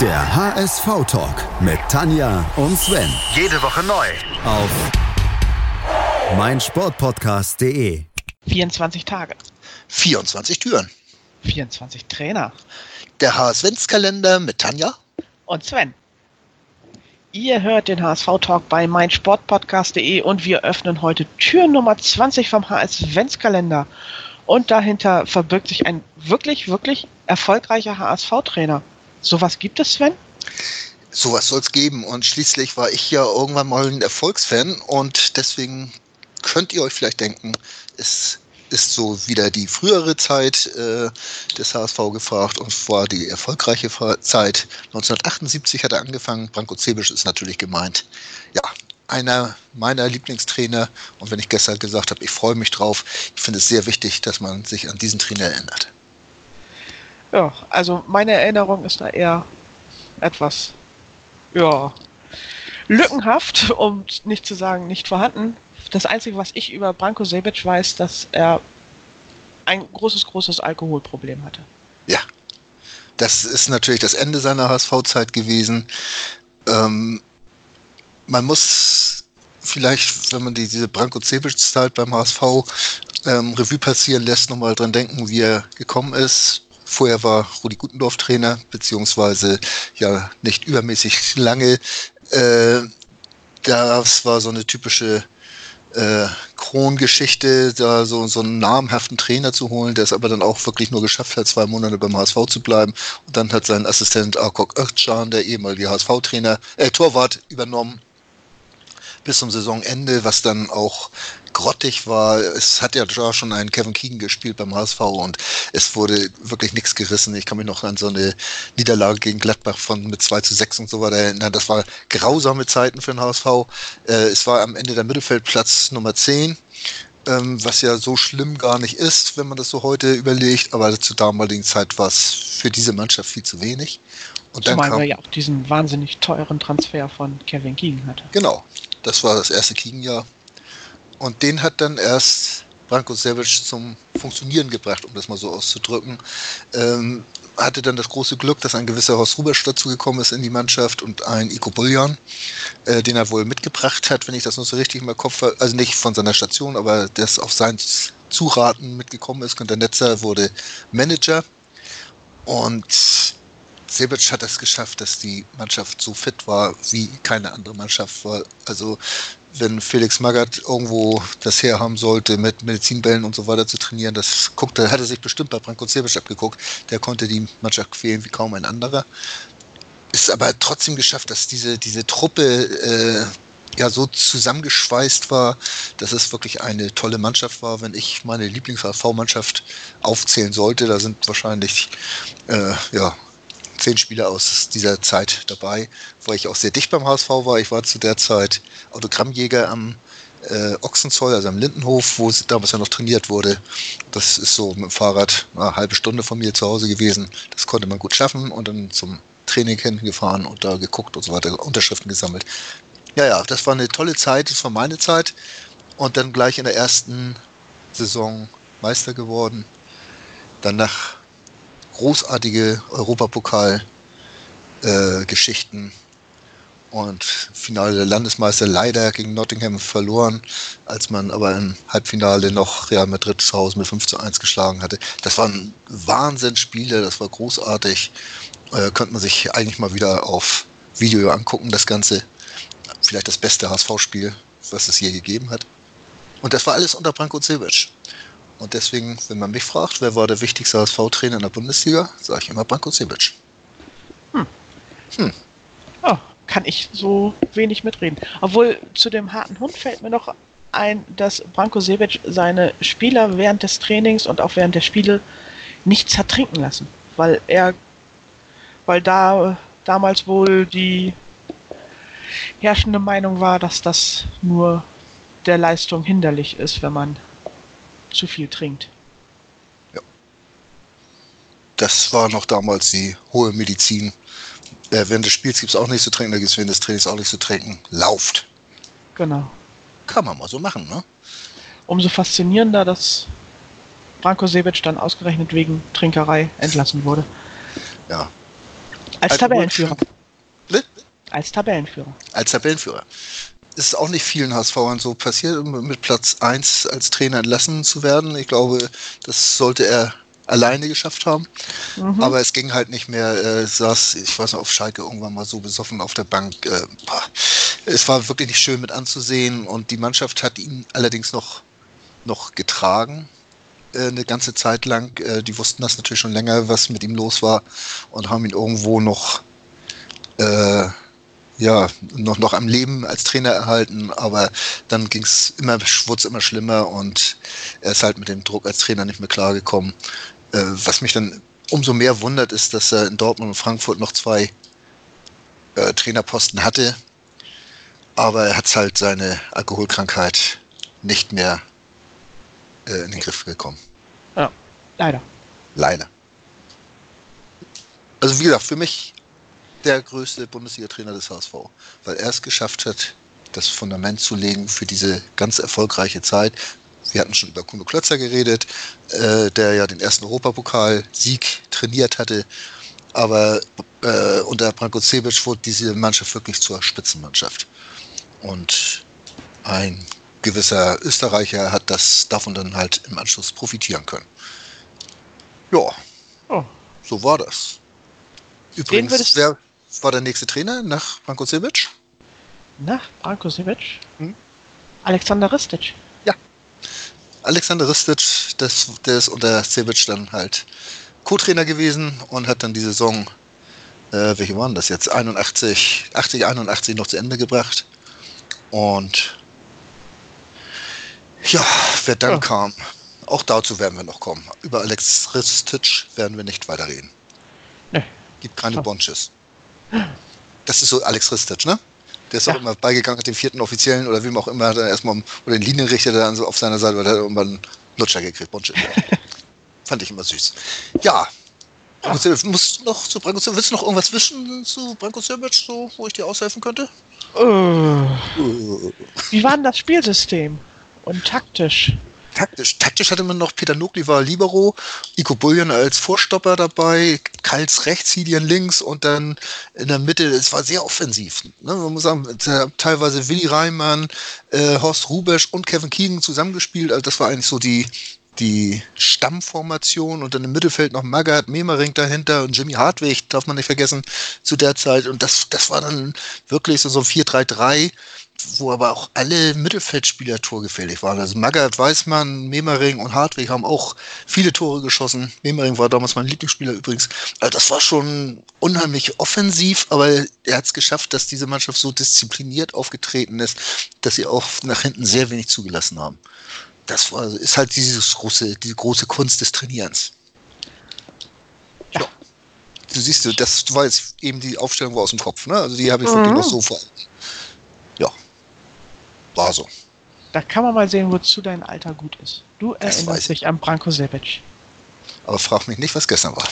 Der HSV-Talk mit Tanja und Sven. Jede Woche neu. Auf meinsportpodcast.de. 24 Tage. 24 Türen. 24 Trainer. Der HSV-Kalender mit Tanja. Und Sven. Ihr hört den HSV-Talk bei meinsportpodcast.de und wir öffnen heute Tür Nummer 20 vom HSV-Kalender. Und dahinter verbirgt sich ein wirklich, wirklich erfolgreicher HSV-Trainer. Sowas gibt es, Sven? Sowas soll es geben. Und schließlich war ich ja irgendwann mal ein Erfolgsfan und deswegen könnt ihr euch vielleicht denken, es ist so wieder die frühere Zeit äh, des HSV gefragt und war die erfolgreiche Zeit. 1978 hat er angefangen. Branko Cebisch ist natürlich gemeint. Ja, einer meiner Lieblingstrainer. Und wenn ich gestern gesagt habe, ich freue mich drauf, ich finde es sehr wichtig, dass man sich an diesen Trainer erinnert. Ja, also meine Erinnerung ist da eher etwas, ja, lückenhaft, um nicht zu sagen nicht vorhanden. Das Einzige, was ich über Branko Sebic weiß, dass er ein großes, großes Alkoholproblem hatte. Ja, das ist natürlich das Ende seiner HSV-Zeit gewesen. Ähm, man muss vielleicht, wenn man die, diese Branko Cebic-Zeit beim HSV ähm, Revue passieren lässt, nochmal dran denken, wie er gekommen ist. Vorher war Rudi Gutendorf Trainer, beziehungsweise ja nicht übermäßig lange. Äh, das war so eine typische äh, Krongeschichte, da so, so einen namhaften Trainer zu holen, der es aber dann auch wirklich nur geschafft hat, zwei Monate beim HSV zu bleiben. Und dann hat sein Assistent Arkok Özcan, der ehemalige HSV-Trainer, äh, Torwart, übernommen bis zum Saisonende, was dann auch grottig war. Es hat ja schon einen Kevin Keegan gespielt beim HSV und es wurde wirklich nichts gerissen. Ich kann mich noch an so eine Niederlage gegen Gladbach von mit 2 zu 6 und so weiter erinnern. Das war grausame Zeiten für den HSV. Äh, es war am Ende der Mittelfeldplatz Nummer 10 ähm, was ja so schlimm gar nicht ist, wenn man das so heute überlegt, aber zur damaligen Zeit war es für diese Mannschaft viel zu wenig. Und Zumal dann kam, er ja auch diesen wahnsinnig teuren Transfer von Kevin Keegan hatte. Genau, das war das erste Keegan-Jahr. Und den hat dann erst Branko Savage zum Funktionieren gebracht, um das mal so auszudrücken. Ähm, hatte dann das große Glück, dass ein gewisser Horst Rubesch dazugekommen ist in die Mannschaft und ein Iko Bullion, äh, den er wohl mitgebracht hat, wenn ich das noch so richtig im Kopf habe. Also nicht von seiner Station, aber das auf sein Zuraten mitgekommen ist. Der Netzer wurde Manager. Und Sebic hat es geschafft, dass die Mannschaft so fit war, wie keine andere Mannschaft war. Also wenn Felix Magath irgendwo das herhaben sollte, mit Medizinbällen und so weiter zu trainieren, das guckte, hat er sich bestimmt bei Branko Sebic abgeguckt. Der konnte die Mannschaft quälen wie kaum ein anderer. Ist aber trotzdem geschafft, dass diese, diese Truppe äh, ja so zusammengeschweißt war, dass es wirklich eine tolle Mannschaft war. Wenn ich meine Lieblings-HV-Mannschaft aufzählen sollte, da sind wahrscheinlich äh, ja, zehn Spieler aus dieser Zeit dabei, wo ich auch sehr dicht beim HSV war. Ich war zu der Zeit Autogrammjäger am äh, Ochsenzoll, also am Lindenhof, wo damals ja noch trainiert wurde. Das ist so mit dem Fahrrad eine halbe Stunde von mir zu Hause gewesen. Das konnte man gut schaffen und dann zum Training hingefahren und da geguckt und so weiter, Unterschriften gesammelt. Ja, ja, das war eine tolle Zeit, das war meine Zeit. Und dann gleich in der ersten Saison Meister geworden. Danach großartige Europapokal-Geschichten. Äh, und Finale der Landesmeister leider gegen Nottingham verloren, als man aber im Halbfinale noch Real Madrid zu Hause mit 5 zu 1 geschlagen hatte. Das waren Wahnsinnsspiele, das war großartig. Äh, könnte man sich eigentlich mal wieder auf Video angucken, das Ganze. Vielleicht das beste HSV-Spiel, was es je gegeben hat. Und das war alles unter Branko Cevic. Und deswegen, wenn man mich fragt, wer war der wichtigste HSV-Trainer in der Bundesliga, sage ich immer Branko Sebic. Hm. Hm. Oh, kann ich so wenig mitreden. Obwohl zu dem harten Hund fällt mir noch ein, dass Branko Sebic seine Spieler während des Trainings und auch während der Spiele nichts hat trinken lassen. Weil er, weil da damals wohl die herrschende Meinung war, dass das nur der Leistung hinderlich ist, wenn man zu viel trinkt. Ja. Das war noch damals die hohe Medizin. Äh, während des Spiels gibt es auch nichts zu trinken, da gibt es während des Trainings auch nichts zu trinken. Lauft. Genau. Kann man mal so machen, ne? Umso faszinierender, dass Branko Sebic dann ausgerechnet wegen Trinkerei entlassen wurde. Ja. Als Tabellenführer. Als Tabellenführer. Als Tabellenführer. Ist auch nicht vielen HSVern so passiert, mit Platz 1 als Trainer entlassen zu werden. Ich glaube, das sollte er alleine geschafft haben. Mhm. Aber es ging halt nicht mehr. Er saß, ich weiß noch, auf Schalke irgendwann mal so besoffen auf der Bank. Äh, es war wirklich nicht schön mit anzusehen und die Mannschaft hat ihn allerdings noch, noch getragen. äh, Eine ganze Zeit lang. Äh, Die wussten das natürlich schon länger, was mit ihm los war und haben ihn irgendwo noch, äh, ja, noch, noch am Leben als Trainer erhalten. Aber dann ging es immer, wurde es immer schlimmer und er ist halt mit dem Druck als Trainer nicht mehr klargekommen. Äh, was mich dann umso mehr wundert, ist, dass er in Dortmund und Frankfurt noch zwei äh, Trainerposten hatte. Aber er hat halt seine Alkoholkrankheit nicht mehr äh, in den Griff bekommen. Ja, leider. Leider. Also wie gesagt, für mich der größte Bundesliga-Trainer des HSV, weil er es geschafft hat, das Fundament zu legen für diese ganz erfolgreiche Zeit. Wir hatten schon über Kuno Klötzer geredet, äh, der ja den ersten Europapokal-Sieg trainiert hatte. Aber äh, unter Branko Cebic wurde diese Mannschaft wirklich zur Spitzenmannschaft. Und ein gewisser Österreicher hat das davon dann halt im Anschluss profitieren können. Ja, Oh. so war das. Übrigens, wer war der nächste Trainer nach Branko Cebic? Na, Branko Sivic? Hm? Alexander Ristic. Alexander Ristic, das, der ist unter Cebic dann halt Co-Trainer gewesen und hat dann die Saison, äh, welche waren das jetzt? 81, 80, 81 noch zu Ende gebracht. Und ja, wer dann Ja. kam, auch dazu werden wir noch kommen. Über Alex Ristic werden wir nicht weiterreden. Nee. Gibt keine So. Bonches. Das ist so Alex Ristic, ne? Der ist Ja. auch immer beigegangen, hat den vierten Offiziellen oder wem auch immer, hat er erstmal, oder den Linienrichter dann so auf seiner Seite, weil er irgendwann einen Lutscher gekriegt. Bonches. Fand ich immer süß. Ja. Branko Cebic, musst du noch zu Branko willst du noch irgendwas wissen zu Branko Cebic, so, wo ich dir aushelfen könnte? Äh, wie war denn das Spielsystem? Und taktisch? Taktisch. Taktisch hatte man noch Peter Nogli war Libero, Iko Bullion als Vorstopper dabei, Kals rechts, Hidian links und dann in der Mitte, es war sehr offensiv. Ne? Man muss sagen, teilweise Willi Reimann, äh, Horst Rubesch und Kevin Keegan zusammengespielt. Also das war eigentlich so die, die Stammformation und dann im Mittelfeld noch Magath, Memering dahinter und Jimmy Hartwig, darf man nicht vergessen, zu der Zeit. Und das, das war dann wirklich so, so ein 4-3-3 wo aber auch alle Mittelfeldspieler torgefährlich waren. Also Magath, Weißmann, Memering und Hartwig haben auch viele Tore geschossen. Memering war damals mein Lieblingsspieler übrigens. Also das war schon unheimlich offensiv, aber er hat es geschafft, dass diese Mannschaft so diszipliniert aufgetreten ist, dass sie auch nach hinten sehr wenig zugelassen haben. Das war, ist halt dieses große, die große Kunst des Trainierens. Ja. Ja. Du siehst, das war jetzt eben die Aufstellung war aus dem Kopf, ne? Also die habe ich wirklich Mhm. noch so vor. War so. Da kann man mal sehen, wozu dein Alter gut ist. Du Das erinnerst ich. dich an Branko Sebic. Aber frag mich nicht, was gestern war.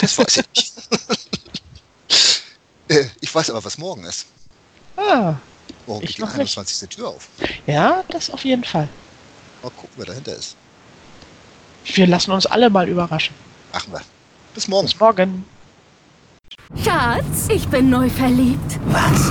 Das weiß ich nicht. Äh, ich weiß aber, was morgen ist. Ah, Morgen Ich geht die noch nicht. 21. Tür auf. ja, das auf jeden Fall. Mal gucken, wer dahinter ist. Wir lassen uns alle mal überraschen. Machen wir. Bis morgen. Bis morgen. Schatz, ich bin neu verliebt. Was?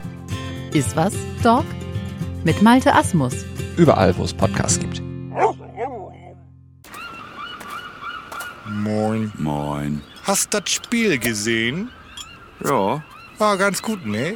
Ist was, Dog? Mit Malte Asmus. Überall, wo es Podcasts gibt. Moin. Moin. Hast das Spiel gesehen? Ja, War ganz gut, ne?